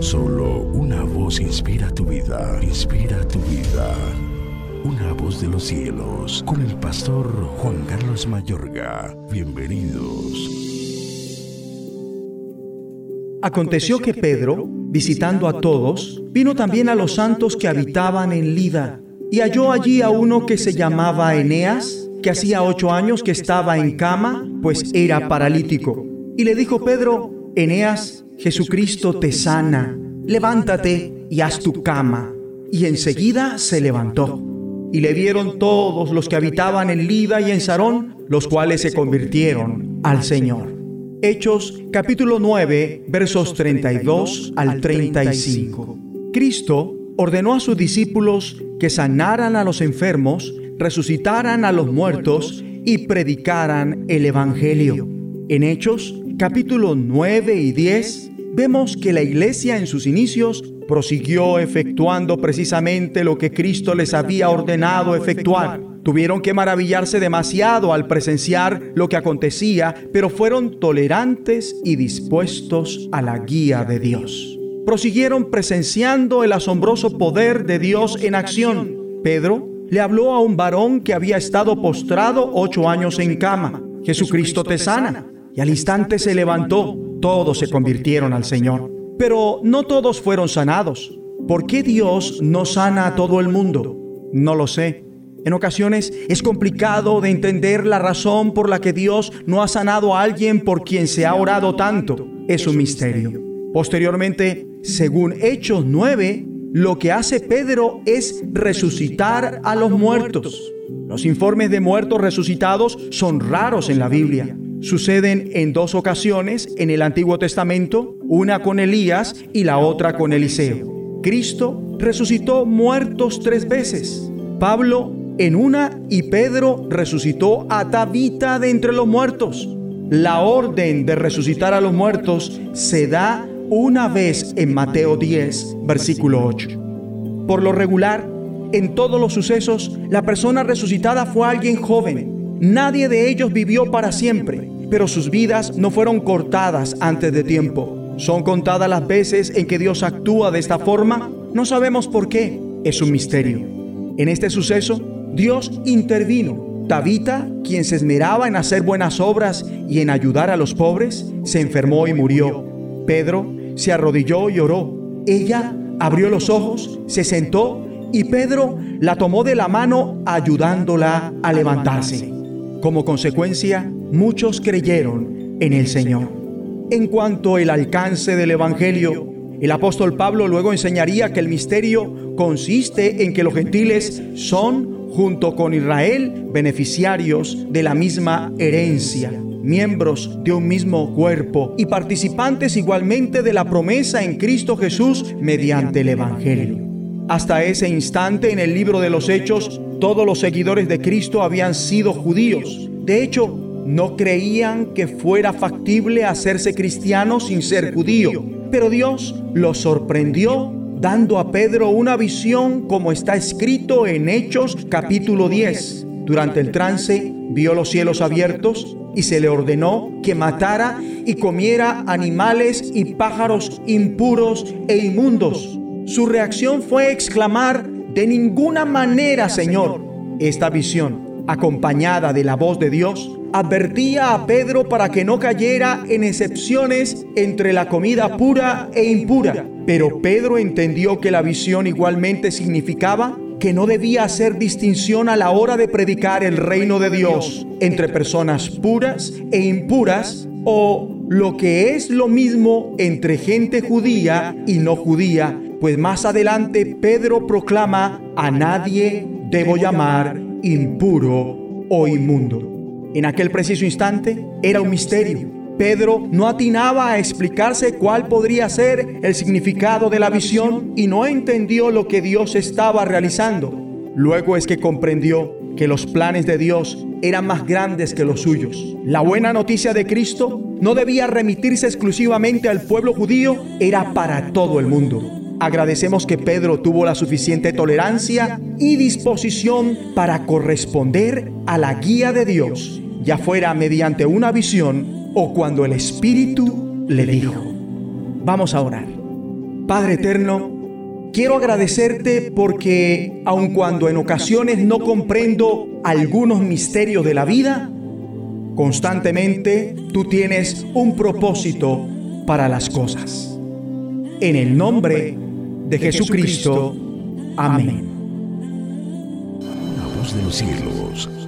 Solo una voz inspira tu vida, inspira tu vida. Una voz de los cielos, con el pastor Juan Carlos Mayorga. Bienvenidos. Aconteció que Pedro, visitando a todos, vino también a los santos que habitaban en Lida, y halló allí a uno que se llamaba Eneas, que hacía ocho años que estaba en cama, pues era paralítico. Y le dijo Pedro, Eneas, Jesucristo te sana, levántate y haz tu cama. Y enseguida se levantó. Y le vieron todos los que habitaban en Lida y en Sarón, los cuales se convirtieron al Señor. Hechos capítulo 9 versos 32 al 35. Cristo ordenó a sus discípulos que sanaran a los enfermos, resucitaran a los muertos y predicaran el Evangelio. En Hechos capítulo 9 y 10 vemos que la iglesia en sus inicios prosiguió efectuando precisamente lo que Cristo les había ordenado efectuar. Tuvieron que maravillarse demasiado al presenciar lo que acontecía, pero fueron tolerantes y dispuestos a la guía de Dios. Prosiguieron presenciando el asombroso poder de Dios en acción. Pedro le habló a un varón que había estado postrado ocho años en cama. Jesucristo te sana. Y al instante se levantó. Todos se convirtieron al Señor. Pero no todos fueron sanados. ¿Por qué Dios no sana a todo el mundo? No lo sé. En ocasiones es complicado de entender la razón por la que Dios no ha sanado a alguien por quien se ha orado tanto. Es un misterio. Posteriormente, según Hechos 9, lo que hace Pedro es resucitar a los muertos. Los informes de muertos resucitados son raros en la Biblia suceden en dos ocasiones en el Antiguo Testamento, una con Elías y la otra con Eliseo. Cristo resucitó muertos tres veces. Pablo en una y Pedro resucitó a Tabita de entre los muertos. La orden de resucitar a los muertos se da una vez en Mateo 10, versículo 8. Por lo regular, en todos los sucesos, la persona resucitada fue alguien joven, Nadie de ellos vivió para siempre, pero sus vidas no fueron cortadas antes de tiempo. ¿Son contadas las veces en que Dios actúa de esta forma? No sabemos por qué. Es un misterio. En este suceso, Dios intervino. Tabita, quien se esmeraba en hacer buenas obras y en ayudar a los pobres, se enfermó y murió. Pedro se arrodilló y oró. Ella abrió los ojos, se sentó y Pedro la tomó de la mano ayudándola a levantarse. Como consecuencia, muchos creyeron en el Señor. En cuanto al alcance del Evangelio, el apóstol Pablo luego enseñaría que el misterio consiste en que los gentiles son, junto con Israel, beneficiarios de la misma herencia, miembros de un mismo cuerpo y participantes igualmente de la promesa en Cristo Jesús mediante el Evangelio. Hasta ese instante en el libro de los Hechos, todos los seguidores de Cristo habían sido judíos. De hecho, no creían que fuera factible hacerse cristiano sin ser judío. Pero Dios los sorprendió dando a Pedro una visión como está escrito en Hechos capítulo 10. Durante el trance vio los cielos abiertos y se le ordenó que matara y comiera animales y pájaros impuros e inmundos su reacción fue exclamar, de ninguna manera, Señor. Esta visión, acompañada de la voz de Dios, advertía a Pedro para que no cayera en excepciones entre la comida pura e impura. Pero Pedro entendió que la visión igualmente significaba que no debía hacer distinción a la hora de predicar el reino de Dios entre personas puras e impuras o lo que es lo mismo entre gente judía y no judía pues más adelante Pedro proclama, a nadie debo llamar impuro o inmundo. En aquel preciso instante era un misterio. Pedro no atinaba a explicarse cuál podría ser el significado de la visión y no entendió lo que Dios estaba realizando. Luego es que comprendió que los planes de Dios eran más grandes que los suyos. La buena noticia de Cristo no debía remitirse exclusivamente al pueblo judío, era para todo el mundo. Agradecemos que Pedro tuvo la suficiente tolerancia y disposición para corresponder a la guía de Dios, ya fuera mediante una visión o cuando el Espíritu le dijo. Vamos a orar. Padre eterno, quiero agradecerte porque aun cuando en ocasiones no comprendo algunos misterios de la vida, constantemente tú tienes un propósito para las cosas. En el nombre de Jesucristo. Amén. La voz de los cielos,